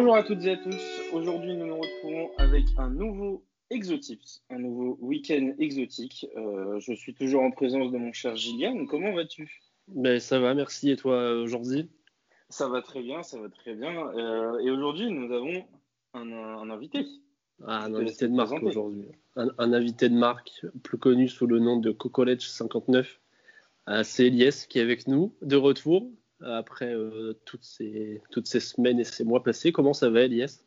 Bonjour à toutes et à tous. Aujourd'hui, nous nous retrouvons avec un nouveau Exotips, un nouveau week-end exotique. Euh, je suis toujours en présence de mon cher Gillian. Comment vas-tu? Ben, Ça va, merci. Et toi aujourd'hui? Ça va très bien, ça va très bien. Euh, et aujourd'hui, nous avons un, invité. Ah, un invité de marque aujourd'hui. Un, invité de marque, plus connu sous le nom de Cocolege 59. Euh, c'est Elias qui est avec nous, de retour, après toutes, ces, toutes ces semaines et ces mois passés. Comment ça va, Elias?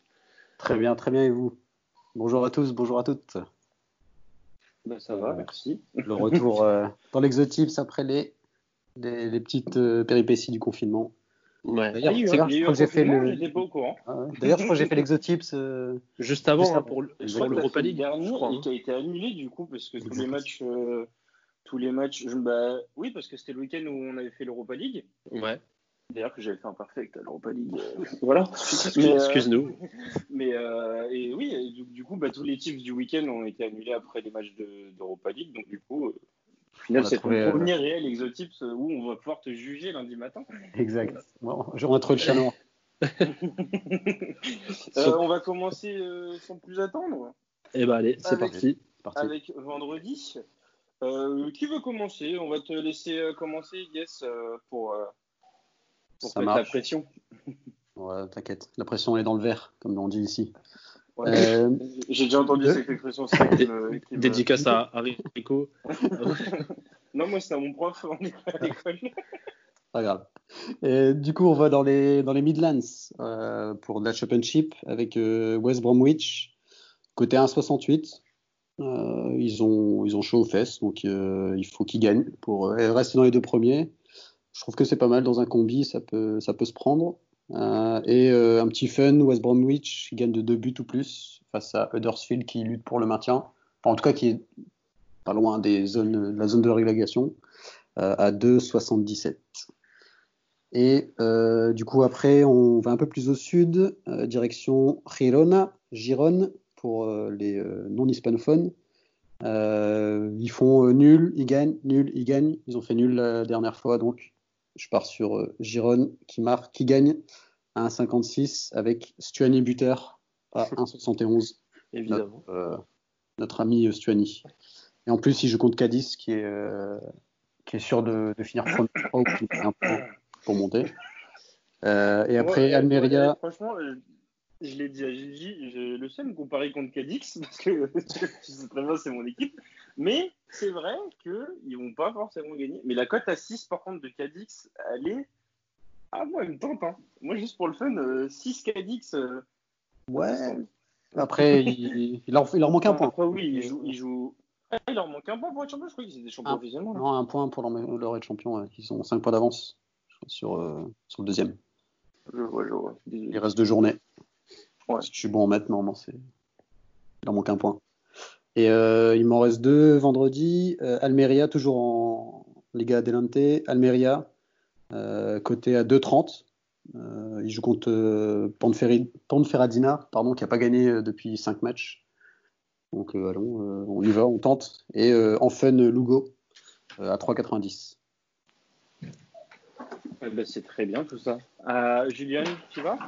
Très bien, très bien. Et vous? Bonjour à tous, bonjour à toutes. Ben, ça va, merci. Le retour euh, dans l'exotips après les, les, petites euh, péripéties du confinement. Ouais. D'ailleurs, je crois que j'ai fait le. Ah D'ailleurs, je crois que j'ai fait l'exotips euh, juste avant hein, pour, l'Europa League. Dernier, hein. qui a été annulé du coup parce que tous les matchs, tous les matchs, bah, oui parce que c'était le week-end où on avait fait l'Europa League. Ouais. D'ailleurs que j'avais fait un perfect à l'Europa League. Euh, voilà. Excuse-nous. mais euh, et oui, du, coup, bah, tous les tips du week-end ont été annulés après les matchs d'Europa League. Donc du coup, euh, final, c'est le premier réel exotips où on va pouvoir te juger lundi matin. Exact. Bon, je rentre le chaland. on va commencer sans plus attendre. Eh ben allez, c'est parti. Avec vendredi. Qui veut commencer? On va te laisser commencer, Yes, pour pour la pression. Ouais, t'inquiète. La pression est dans le verre, comme on dit ici. Euh, J'ai déjà entendu cette expression. Dédicace à Rico. non, moi, c'est à mon prof à l'école. Pas grave. Et, du coup, on va dans les, dans les Midlands euh, pour la Championship avec euh, West Bromwich, côté 1,68. Ils, ont, ils ont chaud aux fesses, donc il faut qu'ils gagnent pour rester dans les deux premiers je trouve que c'est pas mal dans un combi, ça peut, se prendre. Euh, et euh, un petit fun, West Bromwich gagne de deux buts ou plus face à Huddersfield qui lutte pour le maintien, en tout cas qui est pas loin de la zone de relégation, euh, à 2,77. Et du coup après, on va un peu plus au sud, direction Girona, Gironne pour les non hispanophones. ils font nul, ils gagnent, nul, ils gagnent. Ils ont fait nul la dernière fois, donc je pars sur euh, Giron qui marque, qui gagne à 1,56 avec Stuani buteur à 1,71. Évidemment. Euh, notre, ami Stuani. Et en plus, il joue contre Cadiz qui est, euh, qui est sûr de, finir premier pour monter. et après, Almeria. franchement, je l'ai dit à Gigi, j'ai le seul comparer contre Cadix parce que je sais très bien c'est mon équipe. Mais c'est vrai qu'ils vont pas forcément gagner. Mais la cote à 6 par contre de Cadix, elle est. Ah, moi, elle me tente. Hein. Moi, juste pour le fun, 6 euh, Cadix. Euh, ouais. Après, il, il, leur, il, leur, manque un point. Après, oui, il joue. Il, joue... Ah, il leur manque un point pour être champion. Je crois qu'ils étaient champions officiellement. Non, un point pour leur, leur être champion. Ils ont 5 points d'avance sur, euh, sur le deuxième. Je vois, je vois. Il reste deux journées. Ouais. Je suis bon en maths, normalement, c'est... il leur manque un point. Et euh, il m'en reste deux vendredi. Euh, Almeria, toujours en Liga Adelante. Almeria, euh, côté à 2,30. il joue contre Ponferradina, pardon, qui n'a pas gagné depuis 5 matchs. Donc allons, on y va, on tente. Et en fun, Lugo, à 3,90. Eh ben, c'est très bien tout ça. Julien, tu vas?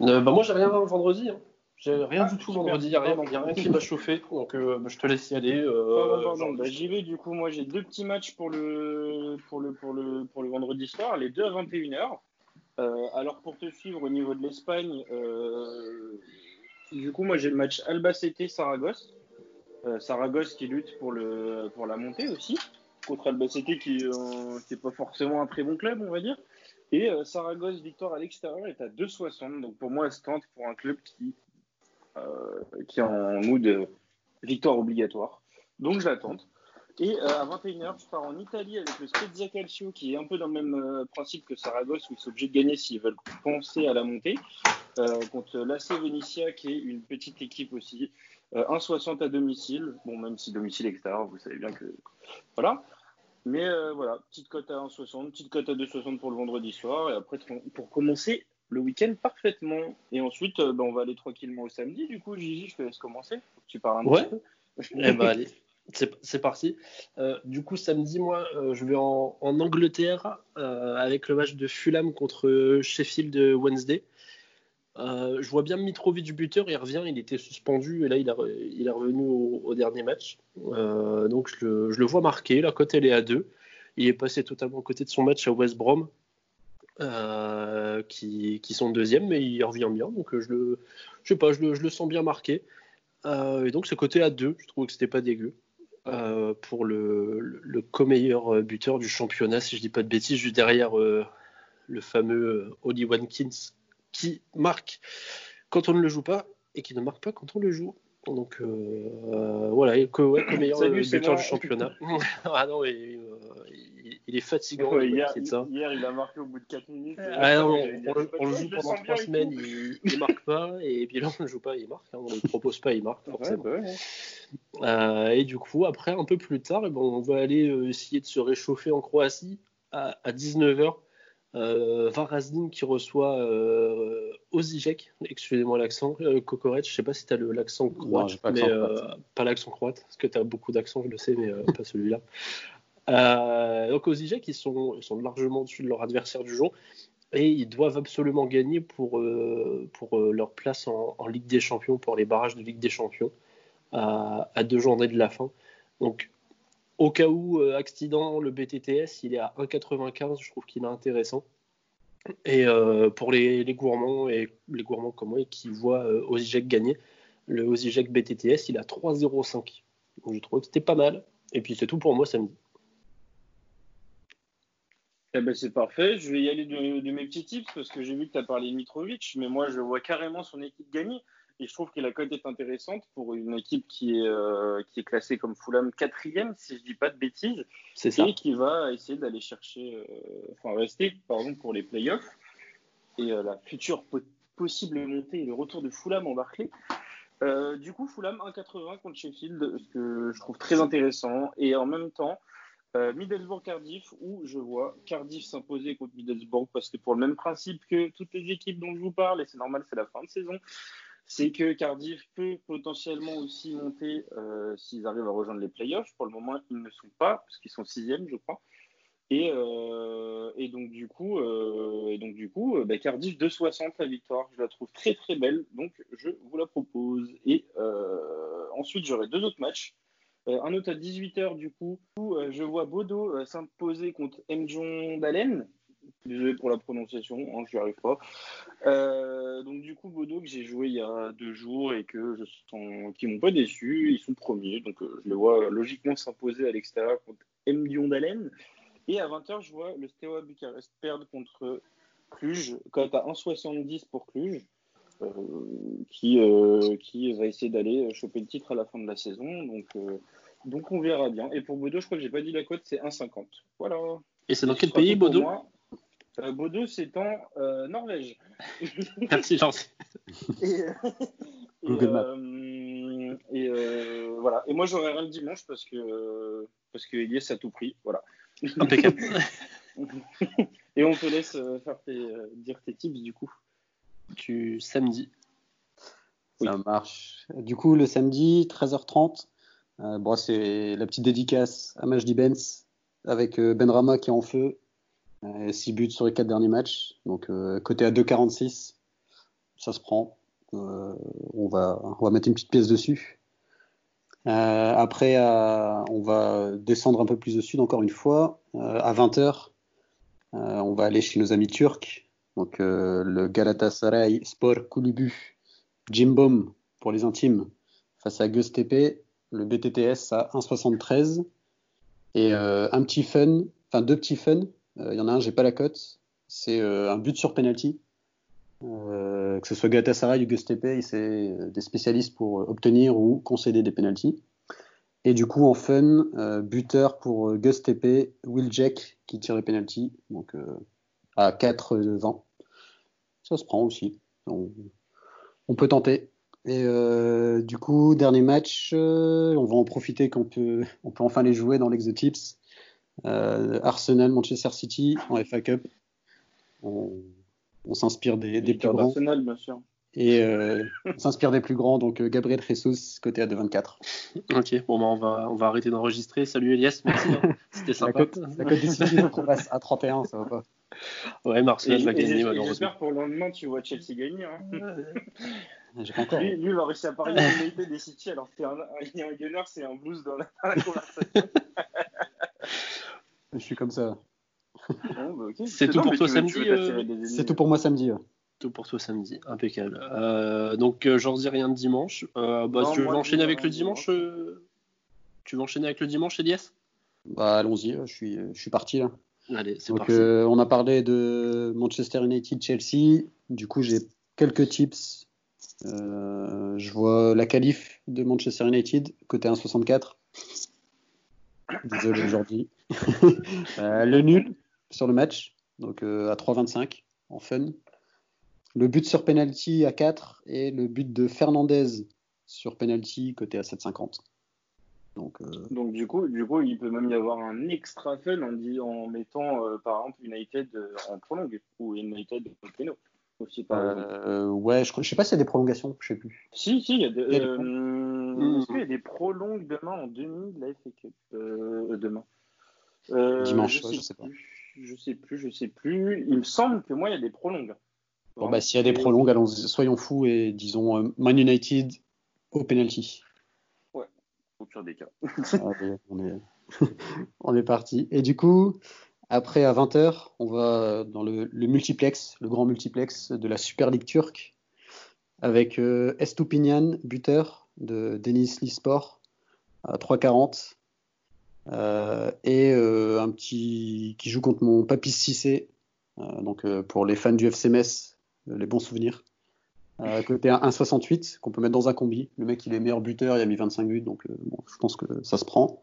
Bah, Moi, j'ai rien vendredi. Hein. J'ai rien ah, du tout vendredi, il n'y a rien, rien qui m'a chauffé, donc euh, bah, je te laisse y aller. Euh, bah, J'y vais, du coup, moi j'ai deux petits matchs pour le, pour le, pour le, pour le vendredi soir, les deux à 21h. Euh, alors pour te suivre au niveau de l'Espagne, du coup, moi j'ai le match Albacete-Saragosse. Saragosse qui lutte pour, le, pour la montée aussi, contre Albacete qui n'est pas forcément un très bon club, on va dire. Et Saragosse, victoire à l'extérieur, est à 2,60. Donc pour moi, elle se tente pour un club qui euh, qui est en mood victoire obligatoire. Donc je l'attends. Et euh, à 21h, je pars en Italie avec le Spezia Calcio, qui est un peu dans le même euh, principe que Saragosse, où ils sont obligés de gagner s'ils veulent penser à la montée, contre l'AC Venicia, qui est une petite équipe aussi. 1,60 à domicile, bon, même si domicile extérieur, vous savez bien que. Voilà. Mais voilà, petite cote à 1,60, petite cote à 2,60 pour le vendredi soir. Et après, pour commencer le week-end parfaitement. Et ensuite, euh, bah, on va aller tranquillement au samedi. Du coup, Gigi, je te laisse commencer. tu parles un petit peu. eh ben, allez, c'est parti. Euh, du coup, samedi, moi, euh, je vais en, Angleterre avec le match de Fulham contre Sheffield Wednesday. Je vois bien Mitrovic buteur, il revient, il était suspendu et là il, est revenu au, dernier match. donc je le, vois marqué, la cote elle est à 2. Il est passé totalement à côté de son match à West Brom, qui, sont deuxième, mais il revient bien. Donc je le, sais pas, je le, sens bien marqué. et donc ce côté à 2, je trouve que c'était pas dégueu. Euh, pour le, le, co-meilleur buteur du championnat, si je dis pas de bêtises, juste derrière euh, le fameux euh, Oli Watkins qui marque quand on ne le joue pas et qui ne marque pas quand on le joue. Donc voilà, co meilleur buteur du championnat. ah non, et, il est fatigant. hier, hier, il a marqué au bout de 4 minutes. Ah, non, on, le joue pendant 3 semaines, il, ne marque pas, et puis là on ne joue pas, il marque. Hein, on ne le propose pas, il marque forcément. Ouais, bah euh, et du coup, après, un peu plus tard, eh ben, on va aller euh, essayer de se réchauffer en Croatie à, à 19h. Euh, Varazdin qui reçoit euh, Ozijek, excusez-moi l'accent, euh, Kokorec, je sais pas si tu as l'accent croate, mais euh, pas l'accent croate, parce que tu as beaucoup d'accents, je le sais, mais pas celui-là. Euh, donc IGEC, ils sont, sont largement au-dessus de leur adversaire du jour et ils doivent absolument gagner pour, euh, pour euh, leur place en, Ligue des Champions, pour les barrages de Ligue des Champions à, deux journées de la fin. Donc au cas où accident, le BTTS il est à 1,95, je trouve qu'il est intéressant. Et pour les, gourmands et les gourmands comme moi qui voient Ozijek gagner, le Ozijek BTTS il est à 3,05. Donc je trouve que c'était pas mal. Et puis c'est tout pour moi samedi. Eh ben c'est parfait. Je vais y aller de, mes petits tips parce que j'ai vu que tu as parlé de Mitrovic, mais moi je vois carrément son équipe gagner. Et je trouve que la cote est intéressante pour une équipe qui est, euh, qui est classée comme Fulham quatrième, si je dis pas de bêtises. C'est ça. Et qui va essayer d'aller chercher, euh, enfin rester, pardon, pour les playoffs. Et euh, la future possible montée et le retour de Fulham en Barclay. du coup, Fulham 1,80 contre Sheffield, ce que je trouve très intéressant. Et en même temps, Middlesbrough-Cardiff, où je vois Cardiff s'imposer contre Middlesbrough, parce que pour le même principe que toutes les équipes dont je vous parle, et c'est normal, c'est la fin de saison, c'est que Cardiff peut potentiellement aussi monter euh, s'ils arrivent à rejoindre les playoffs. Pour le moment, ils ne sont pas, parce qu'ils sont sixième, je crois. Et, euh, donc du coup, et donc bah, Cardiff 2,60 la victoire, je la trouve très très belle, donc je vous la propose. Et ensuite, j'aurai deux autres matchs. Euh, un autre à 18h du coup, où euh, je vois Bodo euh, s'imposer contre Mjon Dalen. Désolé pour la prononciation, hein, je n'y arrive pas. donc du coup, Bodo que j'ai joué il y a deux jours et que je sens qui m'ont pas déçu, ils sont premiers, donc je les vois logiquement s'imposer à l'extérieur contre Mjon Dalen. Et à 20h, je vois le Steaua Bucarest perdre contre Cluj, quand à 1,70 pour Cluj. Euh, qui, euh, qui va essayer d'aller choper le titre à la fin de la saison. Donc, euh, donc on verra bien. Et pour Bodo, je crois que j'ai pas dit la cote, c'est 1,50. Voilà. Et c'est dans quel pays, Bodo? Bodo, c'est en Norvège. Merci, gentil. et, et, voilà. Et moi, j'aurai rien le dimanche parce que parce que Elias a tout pris. Voilà. Impeccable. et on te laisse faire dire tes tips du coup du samedi. Ça marche. Du coup, le samedi, 13h30, euh, bon, c'est la petite dédicace à Majdi Benz avec euh, Ben Rama qui est en feu. 6 euh, buts sur les 4 derniers matchs. Donc, côté à 2,46, ça se prend. on, va, on va mettre une petite pièce dessus. après, on va descendre un peu plus au sud encore une fois. à 20h, on va aller chez nos amis turcs donc euh, le Galatasaray Sport Kulübü Jimbom pour les intimes face à Göztepe, le BTTS à 1,73 et euh, un petit fun, enfin deux petits fun. Euh, il y en a un, j'ai pas la cote. C'est un but sur penalty. que ce soit Galatasaray ou Göztepe, c'est des spécialistes pour obtenir ou concéder des penalties. Et du coup, en fun, buteur pour Göztepe, Will Jack qui tire les penalties. Donc, à 4-20. Ça se prend aussi. On, peut tenter. Et euh, du coup, dernier match, euh, on va en profiter qu'on peut, on peut enfin les jouer dans l'Exotips. Euh, Arsenal, Manchester City en FA Cup. On, s'inspire des, des plus grands. Arsenal, bien sûr. Et euh, on s'inspire des plus grands, donc euh, Gabriel Jesus, côté à 2,24. Ok, bon, bah, on, va, on va arrêter d'enregistrer. Salut Elias, merci. hein. C'était La sympa. cote, la cote décisive, on passe à 31, ça va pas. Ouais, Marseille va gagner, malheureusement. j'espère pour le lendemain, tu vois Chelsea gagner. Hein. J'ai pas encore. Lui, lui, il va réussir à parier l'égalité des City alors qu'il y a a un gunner, c'est un blues dans la, dans la conversation. Je suis comme ça. Bon, bah. C'est tout Non, pour toi veux- samedi, euh. C'est tout pour moi samedi. ouais. Tout pour toi samedi, impeccable. Euh, donc, euh, j'en dis rien de dimanche. Euh, bah, Non, tu veux moi, enchaîner dis avec rien le de dimanche Tu veux enchaîner avec le dimanche, Elias? Bah, allons-y, je suis, je suis parti là. Allez, c'est Donc, parti. euh, on a parlé de Manchester United-Chelsea. Du coup, j'ai quelques tips. Euh, je vois la qualif de Manchester United, côté 1,64. Désolé aujourd'hui. Le nul sur le match, donc euh, à 3,25 en fun. Le but sur penalty à 4 et le but de Fernandez sur penalty, côté à 7,50. Donc, euh, Donc du coup, il peut même y avoir un extra fun en, en mettant euh, par exemple United en prolongue ou United au péno. Aussi, par exemple. euh, ouais, je, je sais pas s'il y a des prolongations, je sais plus. Si, si, il y a des. Il y a des euh. Est-ce qu'il y a des prolongues demain en demi de la FA Cup Demain? Euh, Dimanche, je ouais, sais, je sais pas. plus, je sais plus, je sais plus. Il me semble que moi, il y a des prolongues. Bon, bah, s'il y a des prolongues, allons, soyons fous et disons euh, Man United au penalty. Au pire des cas. Allez, on est, on est parti. Et du coup, après à 20h, on va dans le, le multiplex, le grand multiplex de la Super League turque, avec euh, Estupinian, buteur de Denis Lisport, à 3,40. Euh, et euh, un petit qui joue contre mon Papis Cissé, donc pour les fans du FC Metz, les bons souvenirs. Côté à 1,68 qu'on peut mettre dans un combi. Le mec, il est meilleur buteur, il a mis 25 buts, donc je pense que ça se prend.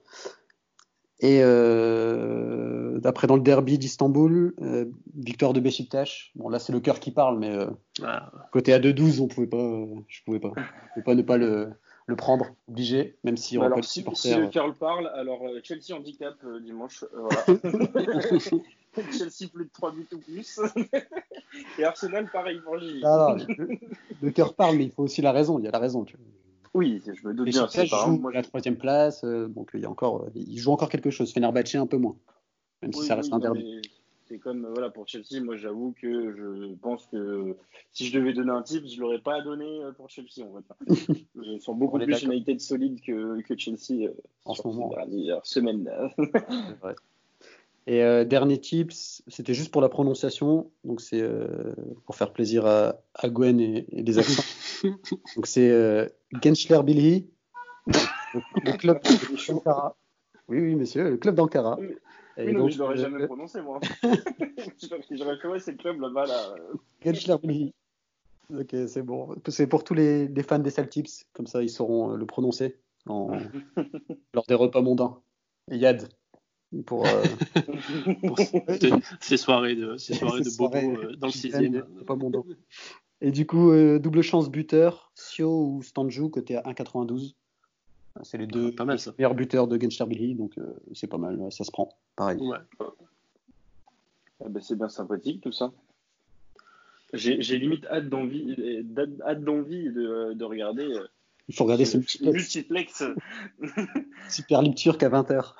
Et euh, d'après dans le derby d'Istanbul, euh, victoire de Beşiktaş. Bon là c'est le cœur qui parle, mais euh, Ah, côté à 2-12, on pouvait pas, euh, je pouvais pas, je pouvais pas ne pas le, le prendre, obligé, même si on Bah alors, de si, supporters. si le Carl parle, alors euh, Chelsea handicap euh, dimanche. euh, voilà. Chelsea plus de 3 buts ou plus. Et Arsenal, pareil pour Gilles. Ah, le, le cœur parle, mais il faut aussi la raison. Il y a la raison. Tu vois. Oui, je me doute bien. C'est pas joue. Moi, la je- troisième place, euh, donc il y a encore, il joue encore quelque chose. Fenerbahçe un peu moins, même si ça reste oui, un derby. C'est comme euh, voilà pour Chelsea, moi j'avoue que je pense que si je devais donner un type, je l'aurais pas donné euh, pour Chelsea. Va dire. Ils sont beaucoup plus. United solides que, que Chelsea euh, En ce moment. C'est vrai. Et euh, dernier tips, c'était juste pour la prononciation, donc c'est euh, pour faire plaisir à, à Gwen et, et les accents. donc c'est euh, Birliği, le, club d'Ankara. Oui, oui, monsieur, le club d'Ankara. Oui, Et non, donc, je l'aurais euh, jamais prononcé moi. J'aurais- J'aurais fait ouais, c'est le club là-bas là. Gençler Birliği. Ok, c'est bon. C'est pour tous les, les fans des Celtics, comme ça ils sauront le prononcer en- lors des repas mondains. Et Yad. Pour, euh, pour ces- ces soirées de, ces soirées de Ces bobo soirées euh, dans le qui sixième. viennent, pas mon dos. Et du coup, euh, double chance buteur, Sio ou Stanju, côté à 1,92. C'est les deux Pas mal, ça. meilleurs buteurs de Gençlerbirliği, donc euh, c'est pas mal, ça se prend. Pareil. Ouais. Ah ben, c'est bien sympathique tout ça. J'ai limite hâte d'envie de, de regarder Il faut regarder ce multiplex. multiplex. Super League turc à 20h.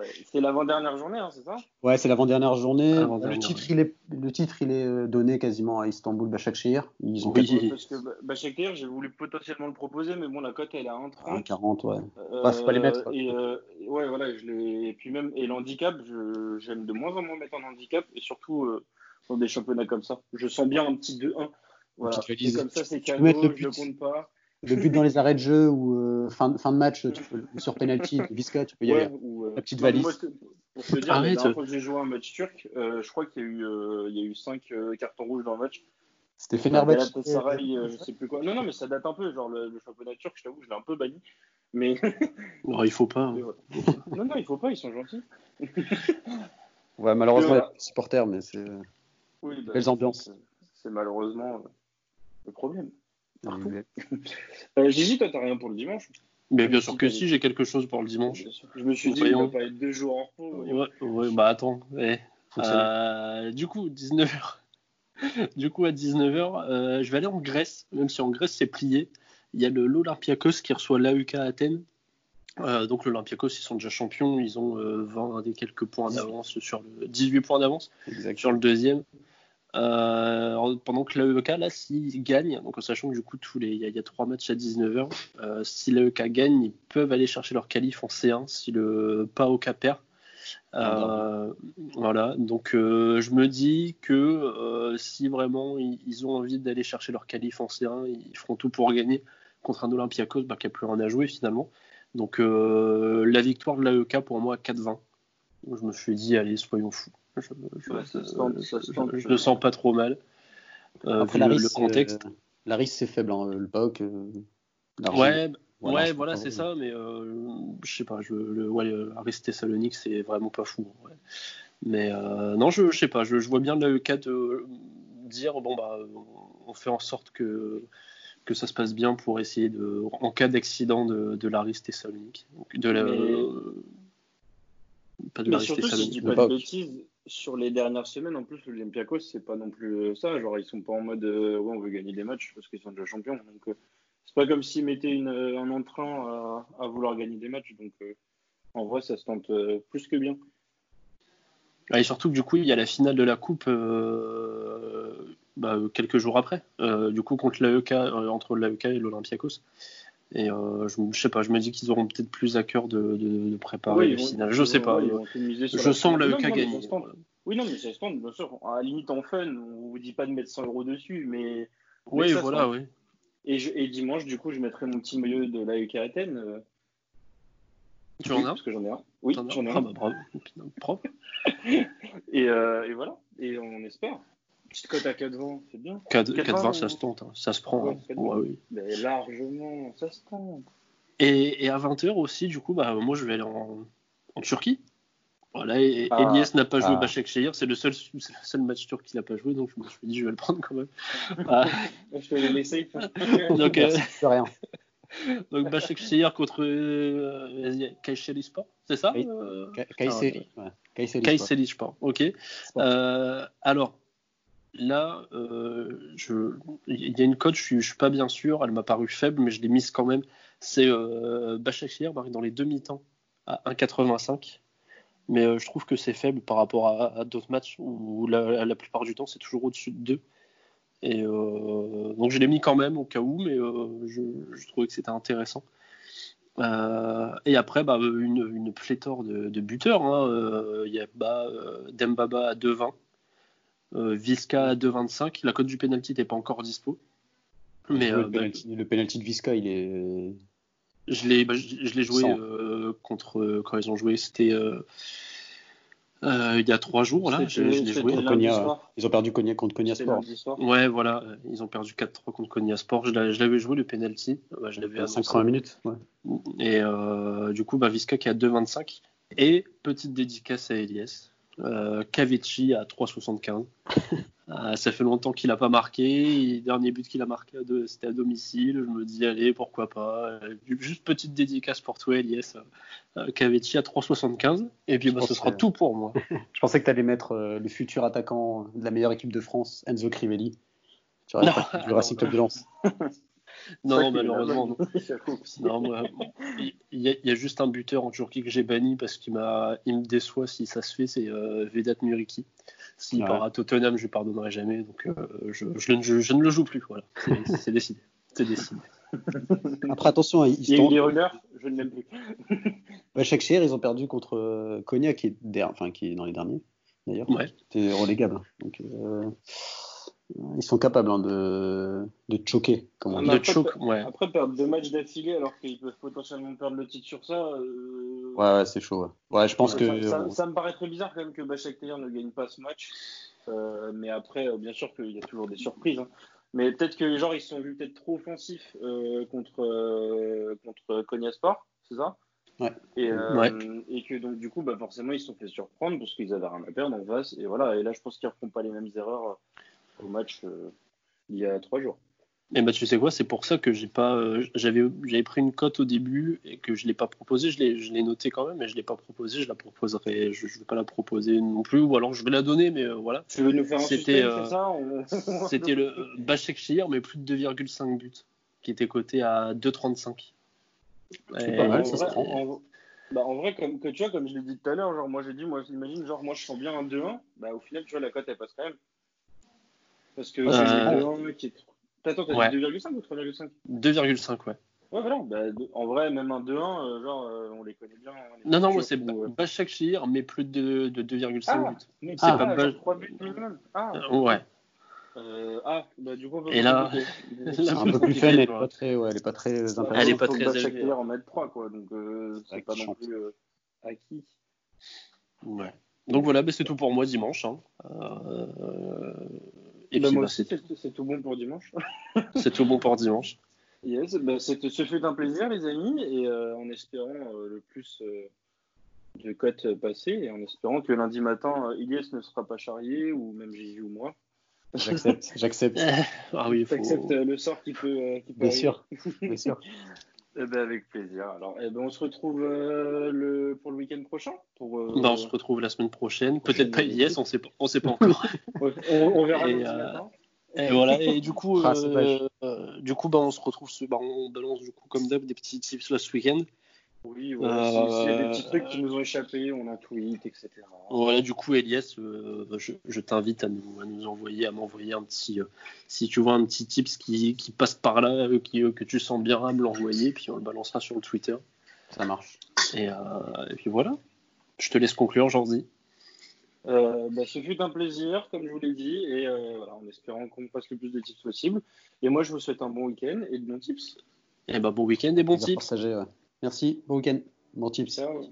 Ouais, c'est l'avant-dernière journée, hein, c'est ça? Ouais, c'est l'avant-dernière journée. Avant-dernière, le, titre, il est, le titre, il est euh, donné quasiment à Istanbul Başakşehir. Ils ont Oui. quatre- Parce que bah, Başakşehir, j'ai voulu potentiellement le proposer, mais bon, la cote elle est à 1,30. 1,40, ouais. Euh, Ouais, faut pas les mettre. Et, euh, ouais, voilà, je l'ai. Et puis même, et l'handicap, je- j'aime de moins en moins mettre en handicap, et surtout euh, dans des championnats comme ça. Je sens bien un petit 2-1. Voilà. comme ça, c'est cadeau, je but. compte pas. Le but dans les arrêts de jeu ou euh, fin, fin de match, tu peux, sur penalty, Visca, tu peux y Ouais, aller. ou, euh, La petite valise. moi, pour te dire, la Arrête. dernière fois que j'ai joué un match turc, euh, je crois qu'il y a eu, euh, il y a eu 5 cartons rouges dans le match. C'était Fenerbahçe. Euh, je sais plus quoi. Non, non, mais ça date un peu. Genre, le, le championnat turc, je t'avoue, je l'ai un peu banni. Mais Oh, il faut pas. hein. non, non, il faut pas, ils sont gentils. Ouais, malheureusement, il y a Voilà. pas de supporters, mais c'est. Oui, bah, Belles ambiances. c'est- C'est malheureusement euh, le problème. Partout. Euh, Gigi, toi, t'as rien pour le dimanche? Mais bien sûr que si, j'ai quelque chose pour le dimanche. Je me suis dit, il Voyons. va pas être deux jours en repos. Ouais, ouais, bah attends. eh. Euh, du coup, 19h. du coup, à 19h, je vais aller en Grèce, même si en Grèce c'est plié. Il y a l'Olympiakos qui reçoit l'AUK Athènes. Euh, donc l'Olympiakos, ils sont déjà champions, ils ont 20 euh, et quelques points d'avance sur le 18 points d'avance sur le deuxième. Euh, pendant que l'AEK, là, s'ils gagnent, donc en sachant que du coup, tous les, il y, a trois matchs à 19h, si l'AEK gagne, ils peuvent aller chercher leur qualif en C1 si le PAOK perd. voilà, donc je me dis que si vraiment ils, ont envie d'aller chercher leur qualif en C1, ils feront tout pour gagner contre un Olympiakos bah, qui n'a plus rien à jouer finalement. Donc euh, la victoire de l'AEK pour moi 4-20. Je me suis dit, allez, soyons fous. Je, je, le sens pas trop mal. Euh, Après, le, contexte. Euh, la risque, c'est faible. Hein, le PAOK. ouais, ouais, voilà, c'est ça. Mais je sais pas. Je, le, ouais, Aris Thessalonique, c'est vraiment pas fou. Mais non, je, je sais pas. Je, vois bien l'AEK de dire bon, bah, on fait en sorte que que ça se passe bien pour essayer de, en cas d'accident de, de l'Aris Thessalonique. De la, pas de mais surtout, si je dis pas de bêtises, sur les dernières semaines, en plus, l'Olympiakos, c'est pas non plus ça. Genre, ils sont pas en mode euh, ouais, on veut gagner des matchs parce qu'ils sont déjà champions. Donc, euh, c'est pas comme s'ils mettaient un entrain à, vouloir gagner des matchs. Donc, euh, en vrai, ça se tente plus que bien. Et surtout que du coup, il y a la finale de la Coupe bah, quelques jours après, euh, du coup contre l'AEK, euh, entre l'AEK et l'Olympiakos. Et euh, je, je, sais pas, je me dis qu'ils auront peut-être plus à cœur de, de, préparer le final. Je sais pas. je sens l'AEK gagner. Oui, non, mais ça se tente, bien sûr. À la limite, en fun, on vous dit pas de mettre 100 euros dessus, mais. Oui, voilà, oui. Et, et, dimanche, du coup, je mettrai mon petit maillot de l'AEK Athènes. Tu en as Parce que j'en ai un. Oui, j'en ai un. Ah, bah, bravo. Propre. et, et voilà. Et on espère. Petite cote à 4,20, c'est bien. 4,20, ça se tente, hein. ça se prend. Ouais, hein. oui. Mais largement, ça se tente. Et, et à 20h aussi, du coup, bah, moi je vais aller en, en Turquie. Voilà, et, ah, Elias n'a pas joué ah. Bachak Shehir, c'est le seul, le seul match turc qu'il n'a pas joué, donc je me suis dit je vais le prendre quand même. Ah. je vais laisser. donc, euh, rien. donc Bachak Shehir contre euh, Kayseri Sport, c'est ça oui. euh... Kayseri. Kayseri Sport, ok. Euh, alors, Là, euh, il y a une cote, je ne suis, pas bien sûr, elle m'a paru faible, mais je l'ai mise quand même. C'est euh, dans les demi-temps à 1,85. Mais euh, je trouve que c'est faible par rapport à, d'autres matchs où la, plupart du temps c'est toujours au-dessus de 2. Et euh, donc je l'ai mis quand même au cas où, mais je, trouvais que c'était intéressant. et après, bah, une, pléthore de, buteurs. Hein. Il y a bah, Dembaba à 2,20 euh, Visca à 2,25. La cote du penalty n'était pas encore dispo. Mais, le, euh, penalty, de Visca, il est. Je l'ai, bah, je, l'ai joué euh, contre quand ils ont joué. C'était il y a trois jours là. Je, l'ai joué. ils ont perdu Cognac contre Cognac Sport. Ouais, voilà. Ils ont perdu 4-3 contre Cognac Sport. Je l'avais joué le penalty. Bah, je l'avais à 5 minutes. Ouais. Et du coup, bah, Visca qui est à 2,25. Et petite dédicace à Elias. Euh, à 3,75. Euh, ça fait longtemps qu'il n'a pas marqué. Le dernier but qu'il a marqué, c'était à domicile. Je me dis, allez, pourquoi pas. Euh, juste petite dédicace pour toi, Elias. Euh, à 3,75. Et puis, bah, ce sera tout pour moi. je pensais que tu allais mettre le futur attaquant de la meilleure équipe de France, Enzo Crivelli. Tu aurais du Racing Club de Lens. Non, malheureusement, non. il, y a, juste un buteur en Turquie que j'ai banni parce qu'il il me déçoit si ça se fait, c'est euh, Vedat Muriki. S'il part à Tottenham, je lui pardonnerai jamais, donc euh, je, je, ne le joue plus. Voilà, c'est décidé. C'est décidé. Après, attention, ils il y a eu des rumeurs, je ne l'aime plus. chaque chair, ils ont perdu contre euh, Konya, qui est, enfin, qui est dans les derniers, d'ailleurs. Ouais. C'était relégable. Donc, ils sont capables hein, de, de choquer. Comme on dit. Après, choke, ouais. après, perdre deux matchs d'affilée alors qu'ils peuvent potentiellement perdre le titre sur ça. Euh... Ouais, ouais c'est chaud. Ouais, je pense que. Ça, ça, me paraît très bizarre quand même que Bachaktair ne gagne pas ce match. Euh, mais après, euh, bien sûr qu'il y a toujours des surprises. Hein. Mais peut-être que genre ils se sont vus peut-être trop offensifs euh, contre euh, contre Konya Sport, c'est ça? Ouais. Et, euh, ouais. et, que donc du coup bah forcément ils se sont fait surprendre parce qu'ils avaient rien à perdre en face et voilà et là je pense qu'ils ne refont pas les mêmes erreurs au match euh, il y a trois jours. Et bah tu sais quoi, c'est pour ça que j'ai pas, euh, j'avais, j'avais pris une cote au début et que je l'ai pas proposé. Je l'ai, je l'ai noté quand même, mais je l'ai pas proposé. Je la proposerai, je, je vais pas la proposer non plus, ou alors je vais la donner, mais euh, voilà. Tu veux nous faire un C'était, euh, ça On- C'était le Bachek Shir, mais plus de 2,5 buts, qui était coté à 2,35. C'est pas mal, en ça se vrai, prend. en- bah, en vrai, comme que tu vois, comme je l'ai dit tout à l'heure, genre moi j'ai dit, moi j'imagine, genre moi je sens bien un 2-1, bah au final, tu vois, la cote elle passe quand même. Parce que Euh, c'est le 2-1 qui est. Attends, t'as ouais. dit 2,5 ou 3,5 2,5, ouais. Ouais, voilà. Bah, en vrai, même un 2-1, euh, genre, euh, on les connaît bien. hein, les Non, non, moi c'est euh, Bachek Shir, mais plus de, de 2,5 Ah, buts. mais Ah. c'est pas pas- 3 buts minimum. Ah, Euh, ouais. euh, ah, bah du coup, on peut Et là- C'est un peu plus fun, elle est pas très, ouais, elle est pas très Elle est intéressante. pas très. Bachakir en mette 3, quoi. Donc, euh, c'est Ouais, pas non plus euh, acquis. ouais. Donc voilà, bah, c'est tout pour moi dimanche. hein. Euh, Et Bah, puis moi bah, aussi, c'est tout bon pour dimanche. c'est tout bon pour dimanche. Yes, bah, ce fut un plaisir, les amis, et euh, en espérant euh, le plus euh, de cotes passées, et en espérant que lundi matin, euh, Ilyes ne sera pas charrié, ou même Gigi ou moi. J'accepte, j'accepte. Ah oui, il faut. T'acceptes euh, le sort qui peut, euh, qui peut Bien arriver sûr, bien sûr. Eh ben, avec plaisir. Alors, eh ben, on se retrouve euh, le, pour le week-end prochain. Pour, euh, Bah, on se retrouve la semaine prochaine. Peut-être pas Yes, on sait pas, on sait pas encore. On, on verra Et, euh. Et voilà, et du coup, Ah, euh, euh, du coup, bah, on se retrouve, ce, bah, on balance du coup comme d'hab des petits tips là ce week-end. Oui, voilà, euh, si- s'il y a des petits trucs qui nous ont échappé, on en tweet, etc. Voilà, du coup, Elias, euh, je, je t'invite à nous, à nous envoyer, à m'envoyer un petit, euh, si tu vois un petit tips qui, qui passe par là, euh, qui, euh, que tu sens bien à me l'envoyer, puis on le balancera sur le Twitter. Ça marche. Et, euh, et puis voilà. Je te laisse conclure, Jordi. Euh, bah, ce fut un plaisir, comme je vous l'ai dit, et euh, voilà, en espérant qu'on fasse le plus de tips possible. Et moi, je vous souhaite un bon week-end et de bons tips. Et bah, bon week-end et bon Plaisir tips. partagé, ouais. Merci, bon week-end. Bon tips. Ciao.